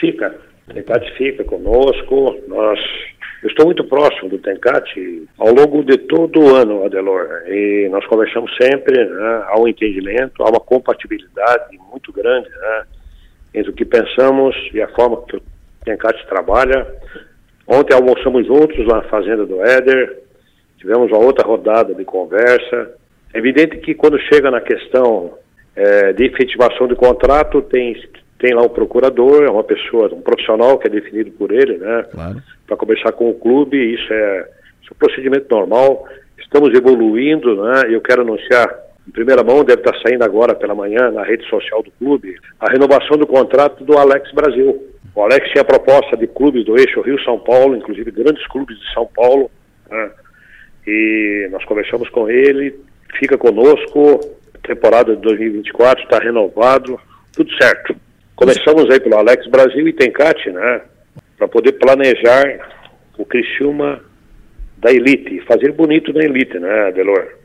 Fica. O Tencate fica conosco. Nós eu estou muito próximo do Tencate ao longo de todo o ano, Adelor, e nós conversamos sempre, né, há um entendimento, há uma compatibilidade muito grande né, entre o que pensamos e a forma que o Tencate trabalha. Ontem almoçamos juntos na fazenda do Éder, tivemos uma outra rodada de conversa. É evidente que quando chega na questão é, de efetivação de contrato, tem tem lá o procurador, é uma pessoa, um profissional que é definido por ele, né? Claro. Para conversar com o clube, isso é, isso é um procedimento normal. Estamos evoluindo, né? Eu quero anunciar em primeira mão, deve estar saindo agora pela manhã na rede social do clube, a renovação do contrato do Alex Brasil. O Alex tinha proposta de clubes do eixo Rio-São Paulo, inclusive grandes clubes de São Paulo, né? e nós conversamos com ele, fica conosco, temporada de 2024 está renovado, tudo certo. Começamos aí pelo Alex Brasil e Tencate, né? Para poder planejar o Criciúma da elite, fazer bonito na elite, né, Delor?